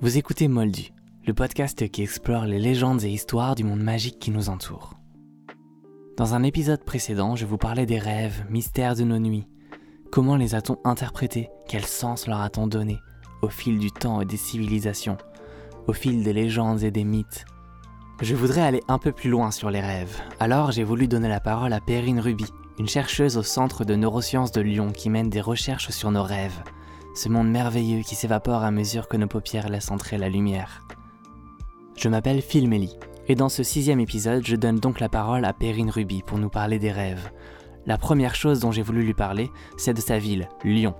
Vous écoutez Moldu, le podcast qui explore les légendes et histoires du monde magique qui nous entoure. Dans un épisode précédent, je vous parlais des rêves, mystères de nos nuits. Comment les a-t-on interprétés? Quel sens leur a-t-on donné? Au fil du temps et des civilisations, au fil des légendes et des mythes. Je voudrais aller un peu plus loin sur les rêves, alors j'ai voulu donner la parole à Perrine Ruby, une chercheuse au Centre de neurosciences de Lyon qui mène des recherches sur nos rêves ce monde merveilleux qui s'évapore à mesure que nos paupières laissent entrer la lumière. Je m'appelle Phil Melly, et dans ce sixième épisode, je donne donc la parole à Perrine Ruby pour nous parler des rêves. La première chose dont j'ai voulu lui parler, c'est de sa ville, Lyon.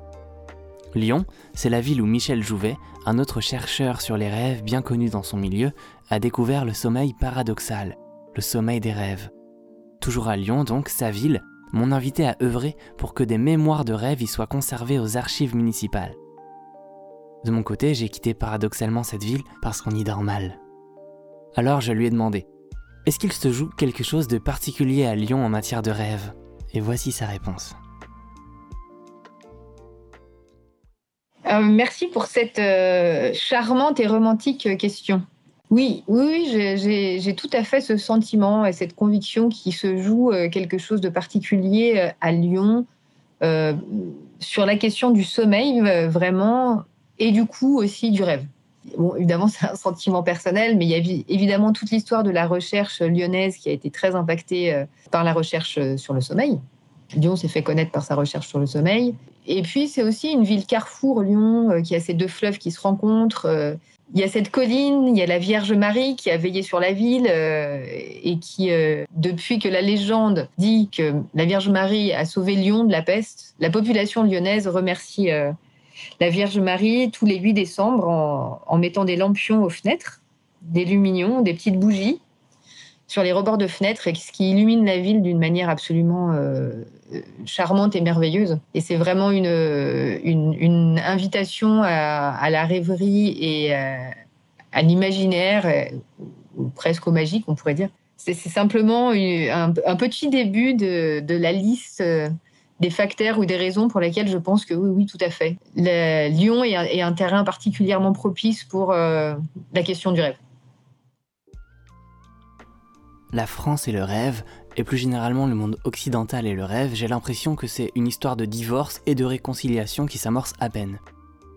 Lyon, c'est la ville où Michel Jouvet, un autre chercheur sur les rêves bien connu dans son milieu, a découvert le sommeil paradoxal, le sommeil des rêves. Toujours à Lyon donc, sa ville, m'ont invité à œuvrer pour que des mémoires de rêve y soient conservées aux archives municipales. De mon côté, j'ai quitté paradoxalement cette ville parce qu'on y dort mal. Alors je lui ai demandé Est-ce qu'il se joue quelque chose de particulier à Lyon en matière de rêve? Et voici sa réponse. Euh, merci pour cette euh, charmante et romantique question. Oui, oui, j'ai tout à fait ce sentiment et cette conviction qui se joue euh, quelque chose de particulier euh, à Lyon euh, sur la question du sommeil, vraiment, et du coup aussi du rêve. Évidemment, c'est un sentiment personnel, mais il y a évidemment toute l'histoire de la recherche lyonnaise qui a été très impactée par la recherche sur le sommeil. Lyon s'est fait connaître par sa recherche sur le sommeil. Et puis, c'est aussi une ville carrefour, Lyon, qui a ces deux fleuves qui se rencontrent. Il y a cette colline, il y a la Vierge Marie qui a veillé sur la ville euh, et qui, euh, depuis que la légende dit que la Vierge Marie a sauvé Lyon de la peste, la population lyonnaise remercie euh, la Vierge Marie tous les 8 décembre en, en mettant des lampions aux fenêtres, des lumignons, des petites bougies sur les rebords de fenêtres, ce qui illumine la ville d'une manière absolument euh, charmante et merveilleuse. Et c'est vraiment une, invitation à, la rêverie et à, l'imaginaire, ou presque au magique, on pourrait dire. C'est simplement un, petit début de, la liste des facteurs ou des raisons pour lesquelles je pense que oui, oui, tout à fait. Lyon est un, terrain particulièrement propice pour euh, la question du rêve la France et le rêve, et plus généralement le monde occidental et le rêve, j'ai l'impression que c'est une histoire de divorce et de réconciliation qui s'amorce à peine.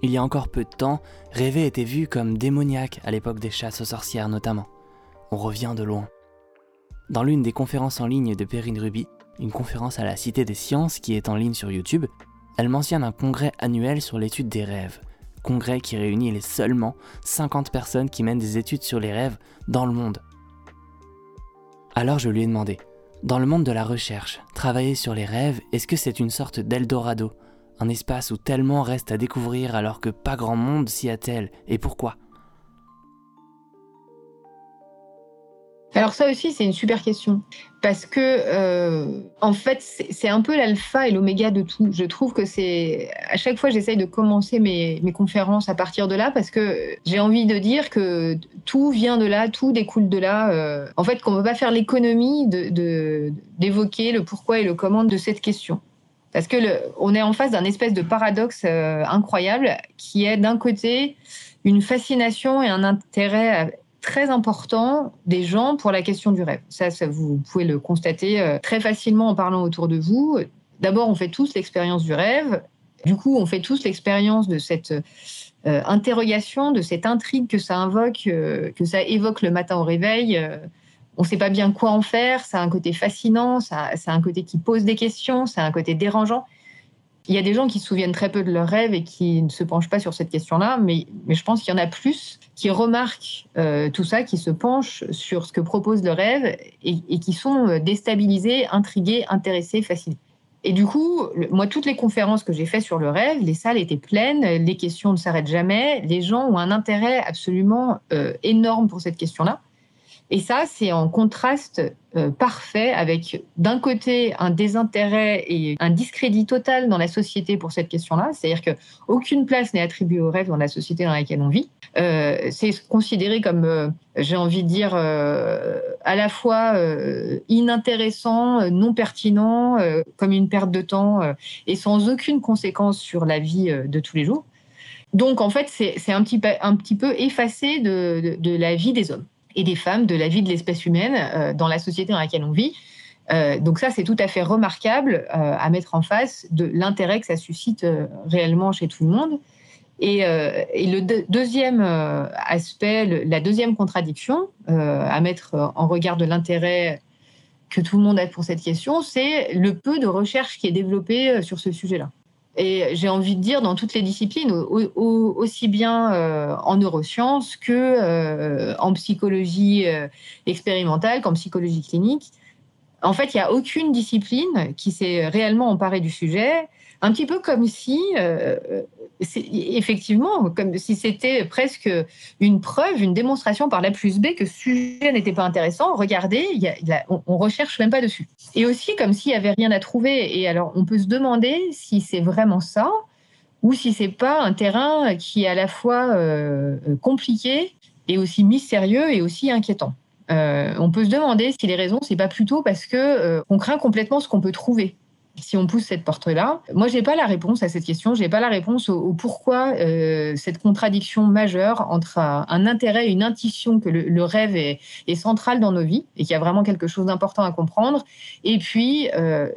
Il y a encore peu de temps, rêver était vu comme démoniaque à l'époque des chasses aux sorcières notamment. On revient de loin. Dans l'une des conférences en ligne de Perrine Ruby, une conférence à la Cité des Sciences qui est en ligne sur YouTube, elle mentionne un congrès annuel sur l'étude des rêves, congrès qui réunit les seulement 50 personnes qui mènent des études sur les rêves dans le monde. Alors je lui ai demandé, dans le monde de la recherche, travailler sur les rêves, est-ce que c'est une sorte d'Eldorado? Un espace où tellement reste à découvrir alors que pas grand monde s'y attelle Et pourquoi? Alors ça aussi, c'est une super question. Parce que, euh, en fait, c'est un peu l'alpha et l'oméga de tout. Je trouve que c'est... À chaque fois, j'essaye de commencer mes, conférences à partir de là parce que j'ai envie de dire que tout vient de là, tout découle de là. Euh, en fait, qu'on ne peut pas faire l'économie d'évoquer le pourquoi et le comment de cette question. Parce que on est en face d'un espèce de paradoxe euh, incroyable qui est d'un côté une fascination et un intérêt très important des gens pour la question du rêve. Ça, vous pouvez le constater euh, très facilement en parlant autour de vous. D'abord, on fait tous l'expérience du rêve. Du coup, on fait tous l'expérience de cette euh, interrogation, de cette intrigue que ça invoque, euh, que ça évoque le matin au réveil. on ne sait pas bien quoi en faire. Ça a un côté fascinant, ça, ça a un côté qui pose des questions, ça a un côté dérangeant. Il y a des gens qui se souviennent très peu de leurs rêves et qui ne se penchent pas sur cette question-là, mais, mais, je pense qu'il y en a plus qui remarquent euh, tout ça, qui se penchent sur ce que propose le rêve et, qui sont euh, déstabilisés, intrigués, intéressés, fascinés. Et du coup, moi, toutes les conférences que j'ai faites sur le rêve, les salles étaient pleines, les questions ne s'arrêtent jamais, les gens ont un intérêt absolument euh, énorme pour cette question-là. Et ça, c'est en contraste euh, parfait avec d'un côté un désintérêt et un discrédit total dans la société pour cette question-là, c'est-à-dire qu'aucune place n'est attribuée au rêve dans la société dans laquelle on vit. Euh, c'est considéré comme, euh, j'ai envie de dire, à la fois inintéressant, non pertinent, comme une perte de temps et sans aucune conséquence sur la vie de tous les jours. Donc, en fait, c'est un petit, peu effacé de, la vie des hommes et des femmes, de la vie de l'espèce humaine euh, dans la société dans laquelle on vit. Euh, donc ça, c'est tout à fait remarquable euh, à mettre en face de l'intérêt que ça suscite réellement chez tout le monde. Et, et le deuxième aspect, la deuxième contradiction à mettre en regard de l'intérêt que tout le monde a pour cette question, c'est le peu de recherche qui est développée sur ce sujet-là. Et j'ai envie de dire dans toutes les disciplines, aussi bien euh, en neurosciences que euh, en psychologie euh, expérimentale qu'en psychologie clinique. En fait, il n'y a aucune discipline qui s'est réellement emparée du sujet un petit peu comme si, effectivement, comme si c'était presque une preuve, une démonstration par la plus B que ce sujet n'était pas intéressant. Regardez, on, on, recherche même pas dessus. Et aussi comme s'il y avait rien à trouver. Et alors, on peut se demander si c'est vraiment ça ou si c'est pas un terrain qui est à la fois euh, compliqué et aussi mystérieux et aussi inquiétant. Euh, on peut se demander si les raisons, c'est pas plutôt parce que on craint complètement ce qu'on peut trouver si on pousse cette porte-là. Moi, je n'ai pas la réponse à cette question. Je n'ai pas la réponse au, pourquoi euh, cette contradiction majeure entre un, intérêt et une intuition que le, rêve est, central dans nos vies et qu'il y a vraiment quelque chose d'important à comprendre, et puis euh,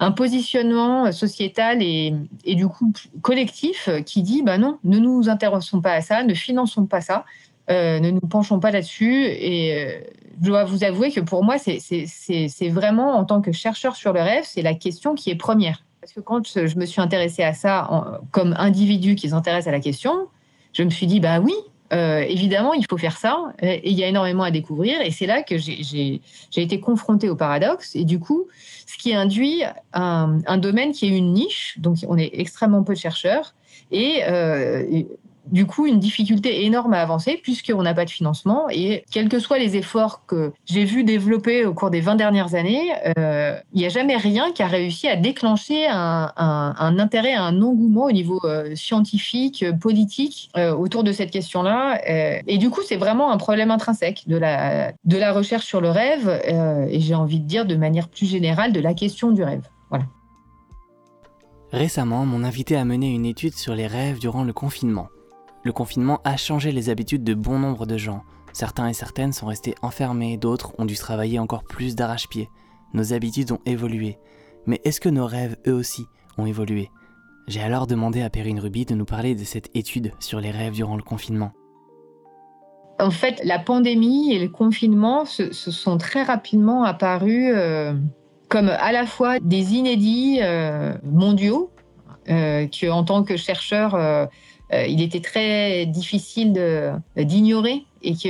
un positionnement sociétal et, du coup collectif qui dit bah non, ne nous intéressons pas à ça, ne finançons pas ça, euh, ne nous penchons pas là-dessus. Et je dois vous avouer que pour moi, c'est vraiment, en tant que chercheur sur le rêve, c'est la question qui est première. Parce que quand je me suis intéressée à ça comme individu qui s'intéresse à la question, je me suis dit, bah oui, euh, évidemment, il faut faire ça. Et il y a énormément à découvrir. Et c'est là que j'ai été confrontée au paradoxe. Et du coup, ce qui induit un, domaine qui est une niche, donc on est extrêmement peu de chercheurs, et, euh, du coup une difficulté énorme à avancer puisqu'on n'a pas de financement et quels que soient les efforts que j'ai vu développer au cours des 20 dernières années, euh, il n'y a jamais rien qui a réussi à déclencher un, intérêt, un engouement au niveau euh, scientifique, politique euh, autour de cette question-là. et du coup, c'est vraiment un problème intrinsèque de la, de la recherche sur le rêve et j'ai envie de dire de manière plus générale de la question du rêve. Voilà. Récemment, mon invité a mené une étude sur les rêves durant le confinement. Le confinement a changé les habitudes de bon nombre de gens. Certains et certaines sont restés enfermés, d'autres ont dû travailler encore plus d'arrache-pied. Nos habitudes ont évolué. Mais est-ce que nos rêves, eux aussi, ont évolué? J'ai alors demandé à Perrine Ruby de nous parler de cette étude sur les rêves durant le confinement. En fait, la pandémie et le confinement se, sont très rapidement apparus euh, comme à la fois des inédits euh, mondiaux, euh, que en tant que chercheur, euh, il était très difficile d'ignorer et que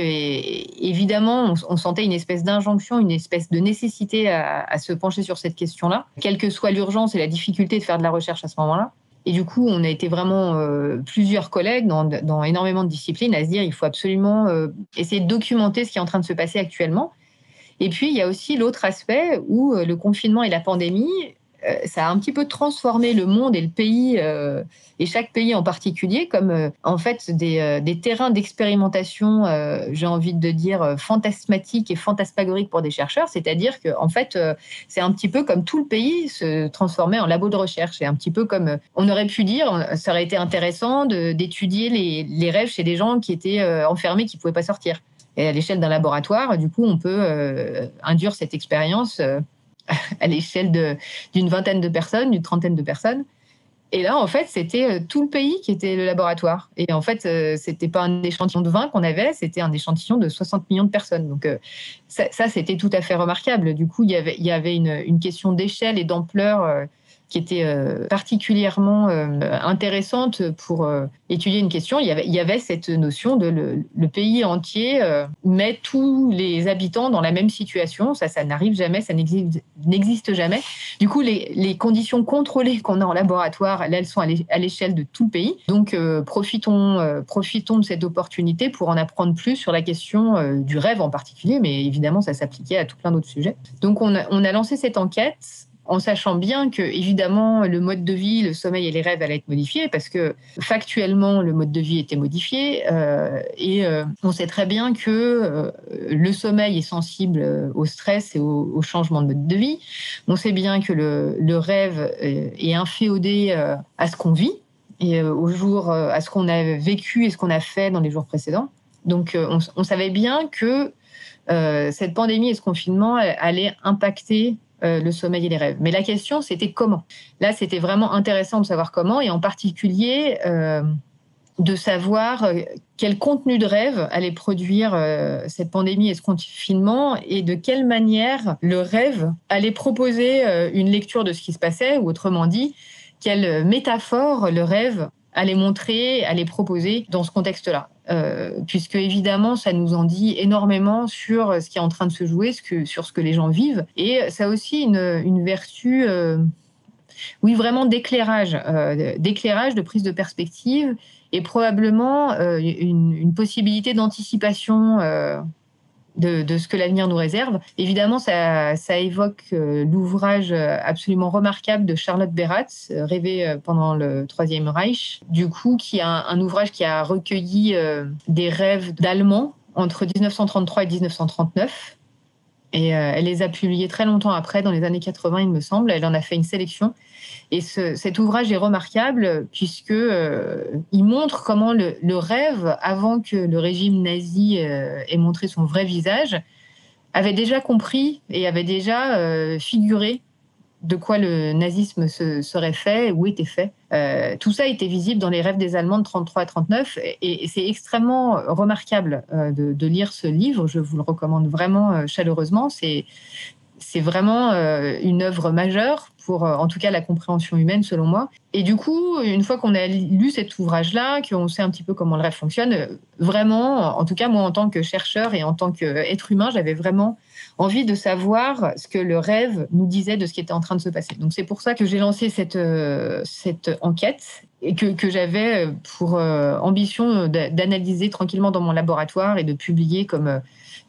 évidemment on, sentait une espèce d'injonction, une espèce de nécessité à, se pencher sur cette question-là, quelle que soit l'urgence et la difficulté de faire de la recherche à ce moment-là. Et du coup, on a été vraiment euh, plusieurs collègues dans, énormément de disciplines à se dire il faut absolument euh, essayer de documenter ce qui est en train de se passer actuellement. Et puis, il y a aussi l'autre aspect où le confinement et la pandémie ça a un petit peu transformé le monde et le pays, euh, et chaque pays en particulier, comme euh, en fait des, terrains d'expérimentation, j'ai envie de dire, fantasmatiques et fantasmagoriques pour des chercheurs. C'est-à-dire que en fait, c'est un petit peu comme tout le pays se transformait en labo de recherche. Et un petit peu comme on aurait pu dire, ça aurait été intéressant d'étudier les, les, rêves chez des gens qui étaient enfermés, qui ne pouvaient pas sortir. Et à l'échelle d'un laboratoire, du coup, on peut induire cette expérience à l'échelle d'une vingtaine de personnes, d'une trentaine de personnes. Et là, en fait, c'était euh, tout le pays qui était le laboratoire. Et en fait, euh, c'était pas un échantillon de 20 qu'on avait, c'était un échantillon de 60 millions de personnes. Donc euh, ça, c'était tout à fait remarquable. Du coup, il y avait, une, une question d'échelle et d'ampleur qui était euh, particulièrement euh, intéressante pour euh, étudier une question. Il y avait, cette notion de le, pays entier met tous les habitants dans la même situation. Ça, ça n'arrive jamais, ça n'existe jamais. Du coup, les, conditions contrôlées qu'on a en laboratoire, elles sont à l'échelle de tout le pays. Donc, profitons, profitons de cette opportunité pour en apprendre plus sur la question du rêve en particulier, mais évidemment, ça s'appliquait à tout plein d'autres sujets. Donc, on a lancé cette enquête en sachant bien que évidemment le mode de vie, le sommeil et les rêves allaient être modifiés parce que factuellement le mode de vie était modifié euh, et euh, on sait très bien que euh, le sommeil est sensible au stress et au, changement de mode de vie. On sait bien que le, rêve est inféodé à ce qu'on vit et au à ce qu'on a vécu et ce qu'on a fait dans les jours précédents. Donc, on, on savait bien que cette pandémie et ce confinement allaient impacter le sommeil et les rêves. Mais la question, c'était comment? Là, c'était vraiment intéressant de savoir comment, et en particulier de savoir euh, quel contenu de rêve allait produire euh, cette pandémie et ce confinement et de quelle manière le rêve allait proposer euh, une lecture de ce qui se passait ou autrement dit, quelle métaphore le rêve allait montrer, allait proposer dans ce contexte-là. Puisque évidemment, ça nous en dit énormément sur ce qui est en train de se jouer, sur ce que les gens vivent. Et ça a aussi une, vertu, oui, vraiment d'éclairage, d'éclairage, de prise de perspective et probablement euh, une, possibilité d'anticipation euh, de, ce que l'avenir nous réserve. Évidemment, ça, évoque euh, l'ouvrage absolument remarquable de Charlotte Beratz, rêvé pendant le Troisième Reich, du coup, qui est un, ouvrage qui a recueilli des rêves d'Allemands entre 1933 et 1939. Et elle les a publiés très longtemps après, dans les années 80, il me semble. Elle en a fait une sélection. Et cet ouvrage est remarquable puisque euh, il montre comment le, rêve, avant que le régime nazi euh, ait montré son vrai visage, avait déjà compris et avait déjà euh, figuré de quoi le nazisme se serait fait, où était fait. tout ça était visible dans les rêves des Allemands de 33 à 39 et, c'est extrêmement remarquable de, lire ce livre. Je vous le recommande vraiment chaleureusement. C'est vraiment une œuvre majeure pour, euh, en tout cas, la compréhension humaine, selon moi. Et du coup, une fois qu'on a lu cet ouvrage-là, qu'on sait un petit peu comment le rêve fonctionne, euh, vraiment, en tout cas, moi, en tant que chercheur et en tant qu'être humain, j'avais vraiment envie de savoir ce que le rêve nous disait de ce qui était en train de se passer. Donc, c'est pour ça que j'ai lancé cette, cette enquête et que j'avais pour ambition d'analyser tranquillement dans mon laboratoire et de publier comme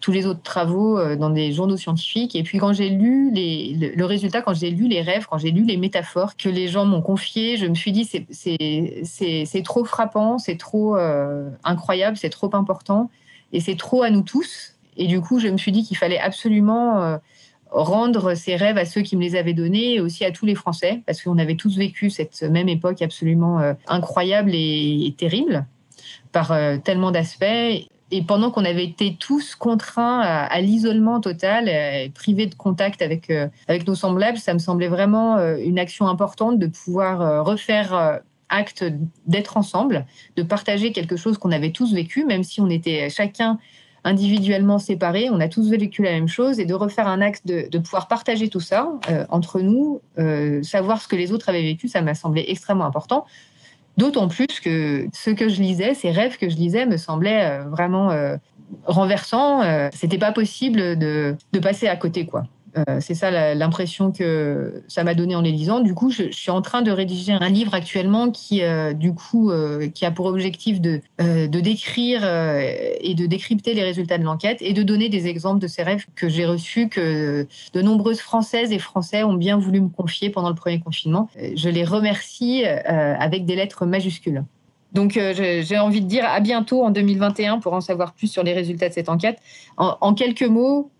tous les autres travaux euh, dans des journaux scientifiques. Et puis quand j'ai lu les, le, résultat, quand j'ai lu les rêves, quand j'ai lu les métaphores que les gens m'ont confiées, je me suis dit c'est trop frappant, c'est trop euh, incroyable, c'est trop important et c'est trop à nous tous. Et du coup, je me suis dit qu'il fallait absolument euh, rendre ces rêves à ceux qui me les avaient donnés et aussi à tous les Français, parce qu'on avait tous vécu cette même époque absolument incroyable et, terrible par tellement d'aspects et pendant qu'on avait été tous contraints à, l'isolement total, et privés de contact avec, euh, avec nos semblables, ça me semblait vraiment euh, une action importante de pouvoir euh, refaire acte d'être ensemble, de partager quelque chose qu'on avait tous vécu, même si on était chacun individuellement séparés, on a tous vécu la même chose, et de refaire un acte de pouvoir partager tout ça entre nous, savoir ce que les autres avaient vécu, ça m'a semblé extrêmement important. D'autant plus que ce que je lisais, ces rêves que je lisais, me semblaient euh, vraiment euh, renversants. Euh, c'était pas possible de, de, passer à côté, quoi. Euh, c'est ça l'impression que ça m'a donné en les lisant. Du coup, je, suis en train de rédiger un livre actuellement qui, euh, du coup, euh, qui a pour objectif de, décrire et de décrypter les résultats de l'enquête et de donner des exemples de ces rêves que j'ai reçus, que de nombreuses Françaises et Français ont bien voulu me confier pendant le premier confinement. Je les remercie avec des lettres majuscules. Donc, j'ai envie de dire à bientôt en 2021 pour en savoir plus sur les résultats de cette enquête. en quelques mots,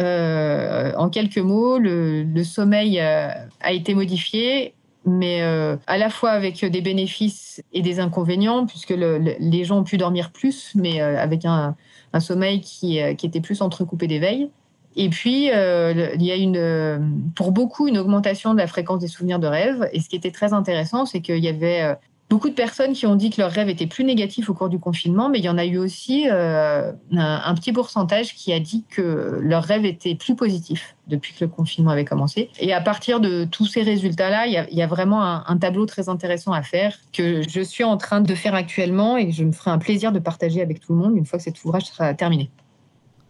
en quelques mots, le, sommeil euh, a été modifié, mais euh, à la fois avec des bénéfices et des inconvénients, puisque les gens ont pu dormir plus, mais avec un, sommeil qui, était plus entrecoupé d'éveil. Et puis, il y a une, pour beaucoup une augmentation de la fréquence des souvenirs de rêve. Et ce qui était très intéressant, c'est qu'il y avait beaucoup de personnes qui ont dit que leur rêve était plus négatif au cours du confinement, mais il y en a eu aussi euh, un, petit pourcentage qui a dit que leur rêve était plus positif depuis que le confinement avait commencé. Et à partir de tous ces résultats-là, il, y a vraiment un, tableau très intéressant à faire que je suis en train de faire actuellement et je me ferai un plaisir de partager avec tout le monde une fois que cet ouvrage sera terminé.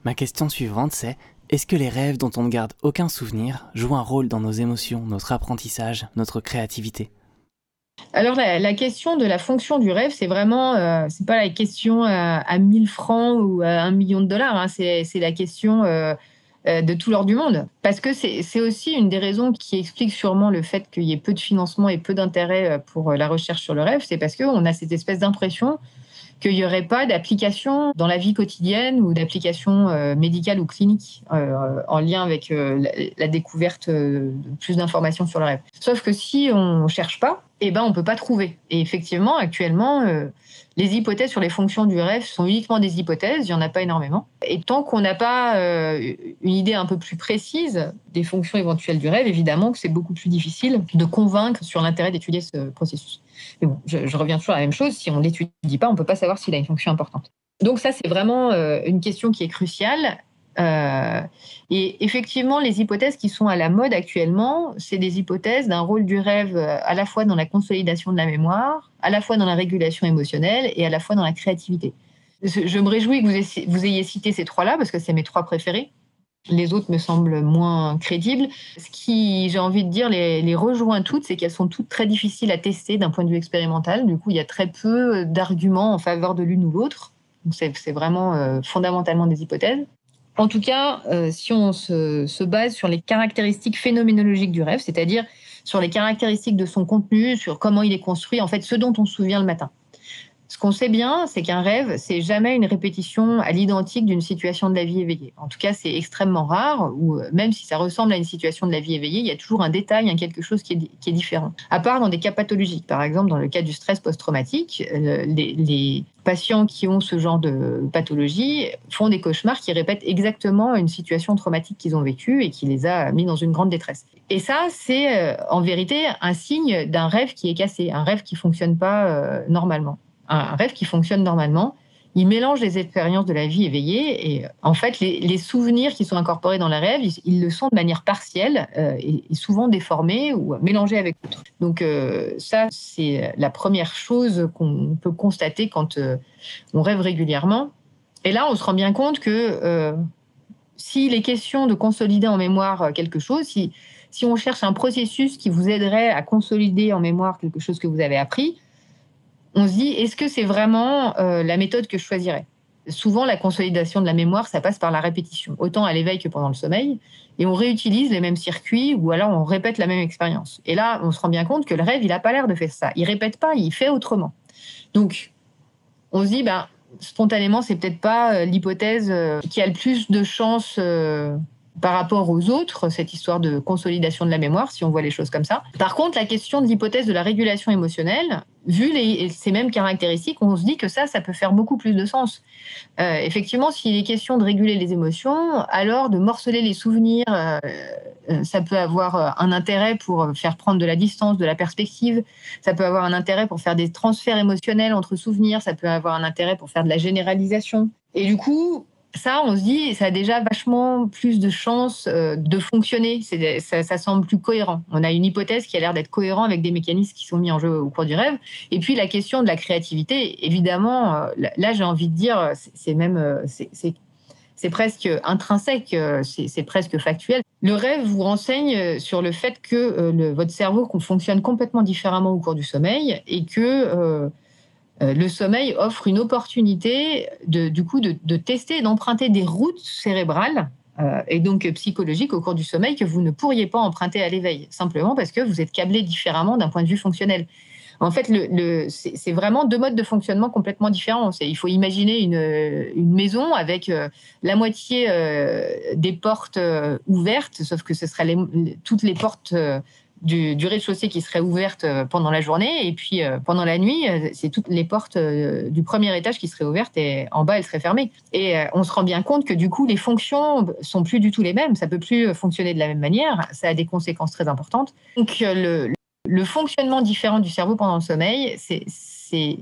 Ma question suivante, c'est est-ce que les rêves dont on ne garde aucun souvenir jouent un rôle dans nos émotions, notre apprentissage, notre créativité? Alors la, question de la fonction du rêve, c'est vraiment, euh, c'est pas la question à, 1000 francs ou à 1 million de dollars, hein. c'est la question euh, euh, de tout l'or du monde. Parce que c'est aussi une des raisons qui explique sûrement le fait qu'il y ait peu de financement et peu d'intérêt pour la recherche sur le rêve, c'est parce qu'on a cette espèce d'impression qu'il n'y aurait pas d'application dans la vie quotidienne ou d'application euh, médicale ou clinique euh, en lien avec euh, la, découverte de plus d'informations sur le rêve. Sauf que si on ne cherche pas, eh ben, on ne peut pas trouver. Et effectivement, actuellement, euh, les hypothèses sur les fonctions du rêve sont uniquement des hypothèses, il n'y en a pas énormément. Et tant qu'on n'a pas euh, une idée un peu plus précise des fonctions éventuelles du rêve, évidemment que c'est beaucoup plus difficile de convaincre sur l'intérêt d'étudier ce processus. Mais bon, je, reviens toujours à la même chose, si on ne l'étudie pas, on ne peut pas savoir s'il a une fonction importante. Donc ça, c'est vraiment euh, une question qui est cruciale. Euh, et effectivement, les hypothèses qui sont à la mode actuellement, c'est des hypothèses d'un rôle du rêve euh, à la fois dans la consolidation de la mémoire, à la fois dans la régulation émotionnelle et à la fois dans la créativité. Je me réjouis que vous ayez cité ces trois-là parce que c'est mes trois préférés. Les autres me semblent moins crédibles. Ce qui, j'ai envie de dire, les, rejoint toutes, c'est qu'elles sont toutes très difficiles à tester d'un point de vue expérimental. Du coup, il y a très peu d'arguments en faveur de l'une ou l'autre. C'est vraiment euh, fondamentalement des hypothèses. En tout cas, euh, si on se, base sur les caractéristiques phénoménologiques du rêve, c'est-à-dire sur les caractéristiques de son contenu, sur comment il est construit, en fait, ce dont on se souvient le matin. Ce qu'on sait bien, c'est qu'un rêve, c'est jamais une répétition à l'identique d'une situation de la vie éveillée. En tout cas, c'est extrêmement rare, ou euh, même si ça ressemble à une situation de la vie éveillée, il y a toujours un détail, quelque chose qui est, différent. À part dans des cas pathologiques, par exemple dans le cas du stress post-traumatique, euh, les, patients qui ont ce genre de pathologie font des cauchemars qui répètent exactement une situation traumatique qu'ils ont vécue et qui les a mis dans une grande détresse. Et ça, c'est euh, en vérité un signe d'un rêve qui est cassé, un rêve qui fonctionne pas normalement un rêve qui fonctionne normalement. Il mélange les expériences de la vie éveillée et en fait, les, souvenirs qui sont incorporés dans le rêve, ils, le sont de manière partielle euh, et, souvent déformés ou mélangés avec d'autres. Donc euh, ça, c'est la première chose qu'on peut constater quand euh, on rêve régulièrement. Et là, on se rend bien compte que s'il est question de consolider en mémoire quelque chose, si, si on cherche un processus qui vous aiderait à consolider en mémoire quelque chose que vous avez appris, on se dit, est-ce que c'est vraiment euh, la méthode que je choisirais? Souvent, la consolidation de la mémoire, ça passe par la répétition, autant à l'éveil que pendant le sommeil. Et on réutilise les mêmes circuits ou alors on répète la même expérience. Et là, on se rend bien compte que le rêve, il n'a pas l'air de faire ça. Il répète pas, il fait autrement. Donc, on se dit, ben, spontanément, c'est peut-être pas euh, l'hypothèse euh, qui a le plus de chances par rapport aux autres, cette histoire de consolidation de la mémoire, si on voit les choses comme ça. Par contre, la question de l'hypothèse de la régulation émotionnelle, vu ces mêmes caractéristiques, on se dit que ça, ça peut faire beaucoup plus de sens. Euh, effectivement, s'il est question de réguler les émotions, alors de morceler les souvenirs, euh, euh, ça peut avoir un intérêt pour faire prendre de la distance, de la perspective, ça peut avoir un intérêt pour faire des transferts émotionnels entre souvenirs, ça peut avoir un intérêt pour faire de la généralisation. Et du coup, ça, on se dit, ça a déjà vachement plus de chances euh, de fonctionner. Ça, semble plus cohérent. On a une hypothèse qui a l'air d'être cohérent avec des mécanismes qui sont mis en jeu au cours du rêve. Et puis la question de la créativité, évidemment, euh, là j'ai envie de dire, c'est même, euh, c'est presque intrinsèque, c'est presque factuel. Le rêve vous renseigne sur le fait que votre cerveau fonctionne complètement différemment au cours du sommeil et que le sommeil offre une opportunité de, du coup de, tester et d'emprunter des routes cérébrales euh, et donc psychologiques au cours du sommeil que vous ne pourriez pas emprunter à l'éveil, simplement parce que vous êtes câblé différemment d'un point de vue fonctionnel. En fait, c'est vraiment deux modes de fonctionnement complètement différents. Il faut imaginer une, maison avec euh, la moitié des portes ouvertes, sauf que ce seraient toutes les portes du, rez-de-chaussée qui serait ouverte euh, pendant la journée et puis euh, pendant la nuit, euh, c'est toutes les portes du premier étage qui seraient ouvertes et en bas elles seraient fermées. Et on se rend bien compte que du coup les fonctions sont plus du tout les mêmes, ça peut plus fonctionner de la même manière, ça a des conséquences très importantes. Donc le, fonctionnement différent du cerveau pendant le sommeil, c'est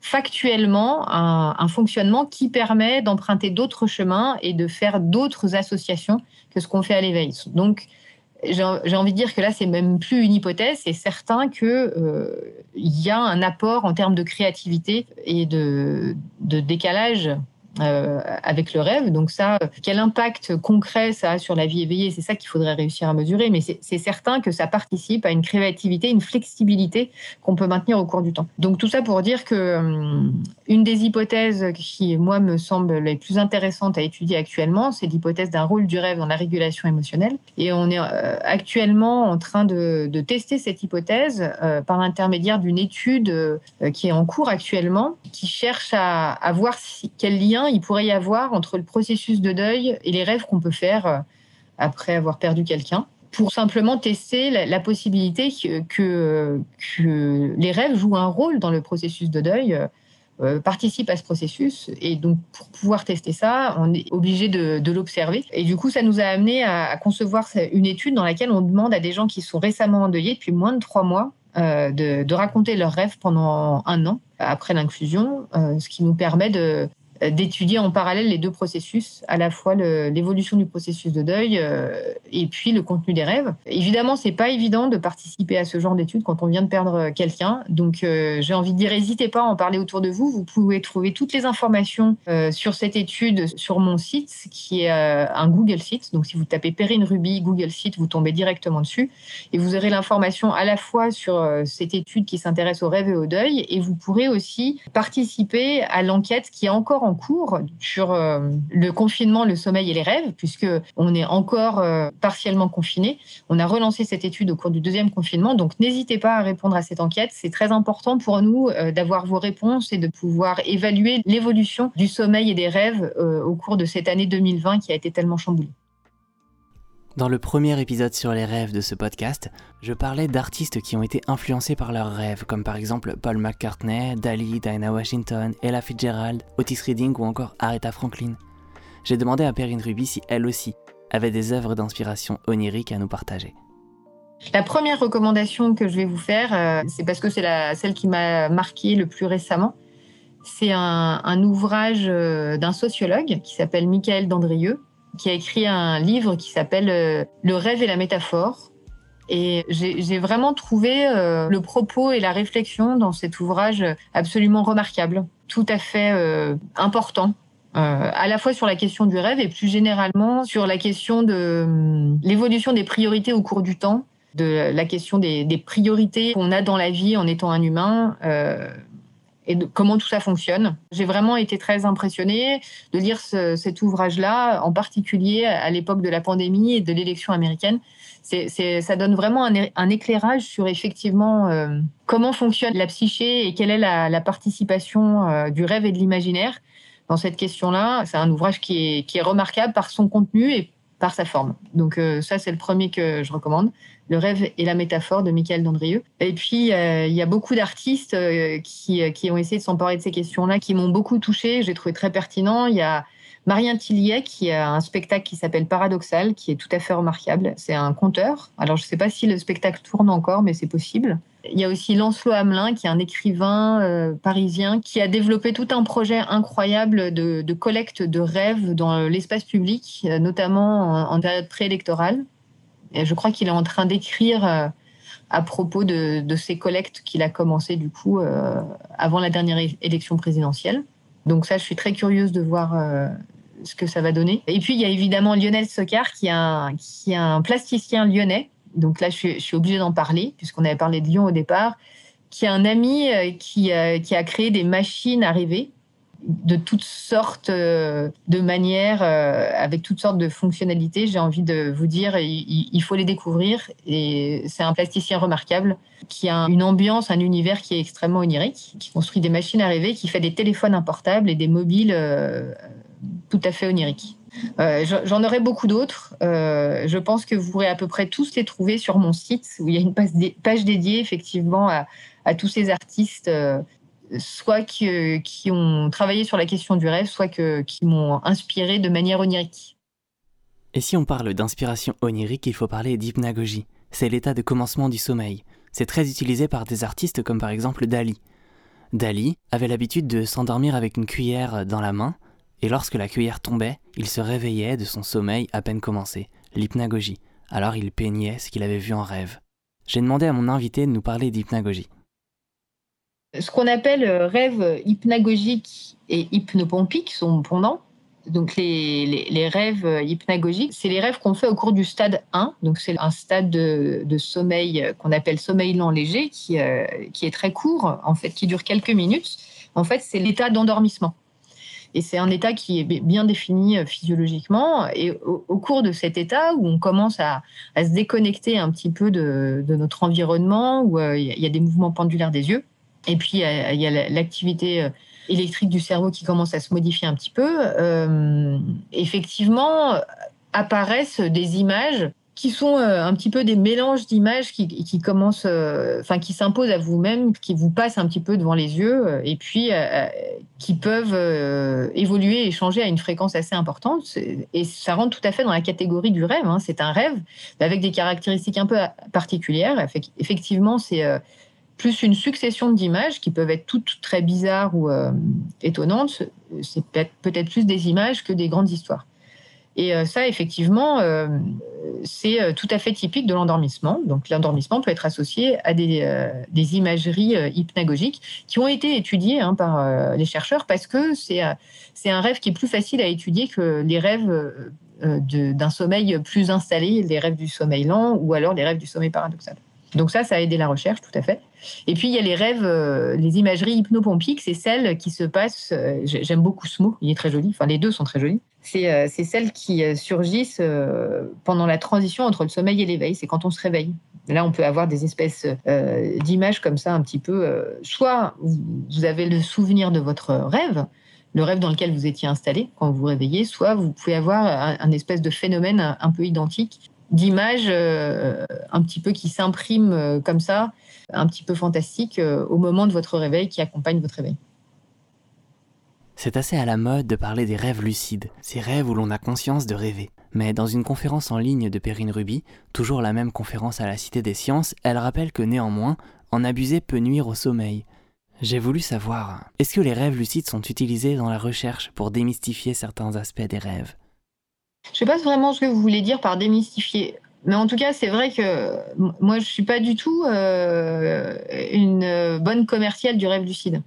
factuellement un, un, fonctionnement qui permet d'emprunter d'autres chemins et de faire d'autres associations que ce qu'on fait à l'éveil. Donc j'ai envie de dire que là, c'est même plus une hypothèse, c'est certain qu'il euh, y a un apport en termes de créativité et de, de décalage euh, avec le rêve. Donc ça, quel impact concret ça a sur la vie éveillée, c'est ça qu'il faudrait réussir à mesurer. Mais c'est certain que ça participe à une créativité, une flexibilité qu'on peut maintenir au cours du temps. Donc tout ça pour dire que hum, une des hypothèses qui, moi, me semble les plus intéressantes à étudier actuellement, c'est l'hypothèse d'un rôle du rêve dans la régulation émotionnelle. Et on est euh, actuellement en train de, tester cette hypothèse euh, par l'intermédiaire d'une étude qui est en cours actuellement, qui cherche à, voir quel lien il pourrait y avoir entre le processus de deuil et les rêves qu'on peut faire euh, après avoir perdu quelqu'un. pour simplement tester la, possibilité que, les rêves jouent un rôle dans le processus de deuil, euh, participent à ce processus. Et donc, pour pouvoir tester ça, on est obligé de, l'observer. Et du coup, ça nous a amené à, concevoir une étude dans laquelle on demande à des gens qui sont récemment endeuillés depuis moins de trois mois euh, de, raconter leurs rêves pendant un an après l'inclusion, euh, ce qui nous permet de, euh, d'étudier en parallèle les deux processus, à la fois l'évolution du processus de deuil euh, et puis le contenu des rêves. Évidemment, c'est pas évident de participer à ce genre d'études quand on vient de perdre quelqu'un. Donc, euh, j'ai envie de dire, n'hésitez pas à en parler autour de vous. Vous pouvez trouver toutes les informations sur cette étude sur mon site, qui est un Google Site. Donc, si vous tapez Perrine Ruby Google Site, vous tombez directement dessus et vous aurez l'information à la fois sur cette étude qui s'intéresse aux rêves et au deuil, et vous pourrez aussi participer à l'enquête qui est encore en cours sur euh, le confinement, le sommeil et les rêves, puisque on est encore euh, partiellement confiné. On a relancé cette étude au cours du deuxième confinement, donc n'hésitez pas à répondre à cette enquête. C'est très important pour nous euh, d'avoir vos réponses et de pouvoir évaluer l'évolution du sommeil et des rêves au cours de cette année 2020 qui a été tellement chamboulée. Dans le premier épisode sur les rêves de ce podcast, je parlais d'artistes qui ont été influencés par leurs rêves, comme par exemple Paul McCartney, Dali, Diana Washington, Ella Fitzgerald, Otis Redding ou encore Aretha Franklin. J'ai demandé à Perrine Ruby si elle aussi avait des œuvres d'inspiration onirique à nous partager. La première recommandation que je vais vous faire, euh, c'est parce que c'est celle qui m'a marqué le plus récemment. C'est un, un ouvrage euh, d'un sociologue qui s'appelle Michael Dandrieux, qui a écrit un livre qui s'appelle euh, Le rêve et la métaphore. Et j'ai vraiment trouvé euh, le propos et la réflexion dans cet ouvrage absolument remarquable, tout à fait euh, important, à la fois sur la question du rêve et plus généralement sur la question de l'évolution des priorités au cours du temps, de la question des priorités qu'on a dans la vie en étant un humain et comment tout ça fonctionne. J'ai vraiment été très impressionnée de lire cet ouvrage-là, en particulier à l'époque de la pandémie et de l'élection américaine. Ça donne vraiment un, éclairage sur effectivement euh, comment fonctionne la psyché et quelle est la, participation euh, du rêve et de l'imaginaire dans cette question-là. C'est un ouvrage qui est, qui est remarquable par son contenu et par sa forme. Donc euh, ça, c'est le premier que je recommande. Le rêve et la métaphore de Michael Dandrieux. Et puis, euh, il y a beaucoup d'artistes euh, qui, qui, ont essayé de s'emparer de ces questions-là, qui m'ont beaucoup touché. J'ai trouvé très pertinent. Il y a Marien Tillier qui a un spectacle qui s'appelle Paradoxal, qui est tout à fait remarquable. C'est un conteur. Alors, je ne sais pas si le spectacle tourne encore, mais c'est possible. Il y a aussi Lancelot Hamelin, qui est un écrivain euh, parisien, qui a développé tout un projet incroyable de, collecte de rêves dans l'espace public, euh, notamment en, période préélectorale. Je crois qu'il est en train d'écrire euh, à propos de, ces collectes qu'il a commencé du coup avant la dernière élection présidentielle. Donc ça, je suis très curieuse de voir ce que ça va donner. Et puis, il y a évidemment Lionel Socard, qui est un, plasticien lyonnais. Donc là, je suis, obligée d'en parler, puisqu'on avait parlé de Lyon au départ, qui est un ami euh, qui, euh, qui a créé des machines à rêver de toutes sortes euh, de manières, avec toutes sortes de fonctionnalités. J'ai envie de vous dire, il, faut les découvrir. Et c'est un plasticien remarquable qui a une ambiance, un univers qui est extrêmement onirique, qui construit des machines à rêver, qui fait des téléphones importables et des mobiles tout à fait onirique. Euh, j'en aurai beaucoup d'autres. Euh, je pense que vous pourrez à peu près tous les trouver sur mon site où il y a une page, dédiée effectivement à, tous ces artistes, euh, soit qui, ont travaillé sur la question du rêve, soit qui m'ont inspiré de manière onirique. Et si on parle d'inspiration onirique, il faut parler d'hypnagogie. C'est l'état de commencement du sommeil. C'est très utilisé par des artistes comme par exemple Dali. Dali avait l'habitude de s'endormir avec une cuillère dans la main et lorsque la cuillère tombait, il se réveillait de son sommeil à peine commencé, l'hypnagogie. Alors il peignait ce qu'il avait vu en rêve. J'ai demandé à mon invité de nous parler d'hypnagogie. Ce qu'on appelle euh, rêve hypnagogique et hypnopompique sont pendant. Donc les, rêves euh, hypnagogiques, c'est les rêves qu'on fait au cours du stade 1. Donc c'est un stade de, sommeil euh, qu'on appelle sommeil lent léger, qui, qui est très court, en fait, qui dure quelques minutes. En fait, c'est l'état d'endormissement. Et c'est un état qui est bien défini euh, physiologiquement. Et au, cours de cet état où on commence à, se déconnecter un petit peu de, notre environnement, où euh, il y a des mouvements pendulaires des yeux, et puis il y a l'activité euh, électrique du cerveau qui commence à se modifier un petit peu, effectivement apparaissent des images qui sont euh, un petit peu des mélanges d'images qui, commencent, euh, enfin qui s'imposent à vous-même, qui vous passent un petit peu devant les yeux, euh, et puis qui peuvent évoluer et changer à une fréquence assez importante. Et ça rentre tout à fait dans la catégorie du rêve. Hein. C'est un rêve avec des caractéristiques un peu particulières. Effectivement, c'est plus une succession d'images qui peuvent être toutes très bizarres ou étonnantes. C'est peut-être plus des images que des grandes histoires. Et euh, ça, effectivement, euh, c'est euh, tout à fait typique de l'endormissement. Donc l'endormissement peut être associé à des, des imageries hypnagogiques qui ont été étudiées hein, par les chercheurs parce que c'est un rêve qui est plus facile à étudier que les rêves d'un sommeil plus installé, les rêves du sommeil lent ou alors les rêves du sommeil paradoxal. Donc ça, ça a aidé la recherche, tout à fait. Et puis, il y a les rêves, les imageries hypnopompiques, c'est celles qui se passent, j'aime beaucoup ce mot, il est très joli, enfin les deux sont très jolis, euh, c'est celles qui euh, surgissent euh, pendant la transition entre le sommeil et l'éveil. C'est quand on se réveille. Là, on peut avoir des espèces d'images comme ça, un petit peu. soit vous avez le souvenir de votre rêve, le rêve dans lequel vous étiez installé quand vous vous réveillez, soit vous pouvez avoir un, espèce de phénomène un, peu identique d'images un petit peu qui s'impriment comme ça, un petit peu fantastique au moment de votre réveil qui accompagne votre réveil. C'est assez à la mode de parler des rêves lucides, ces rêves où l'on a conscience de rêver. Mais dans une conférence en ligne de Perrine Ruby, toujours la même conférence à la Cité des Sciences, elle rappelle que néanmoins, en abuser peut nuire au sommeil. J'ai voulu savoir, est-ce que les rêves lucides sont utilisés dans la recherche pour démystifier certains aspects des rêves? Je ne sais pas vraiment ce que vous voulez dire par démystifier. Mais en tout cas, c'est vrai que moi, je ne suis pas du tout euh, une bonne commerciale du rêve lucide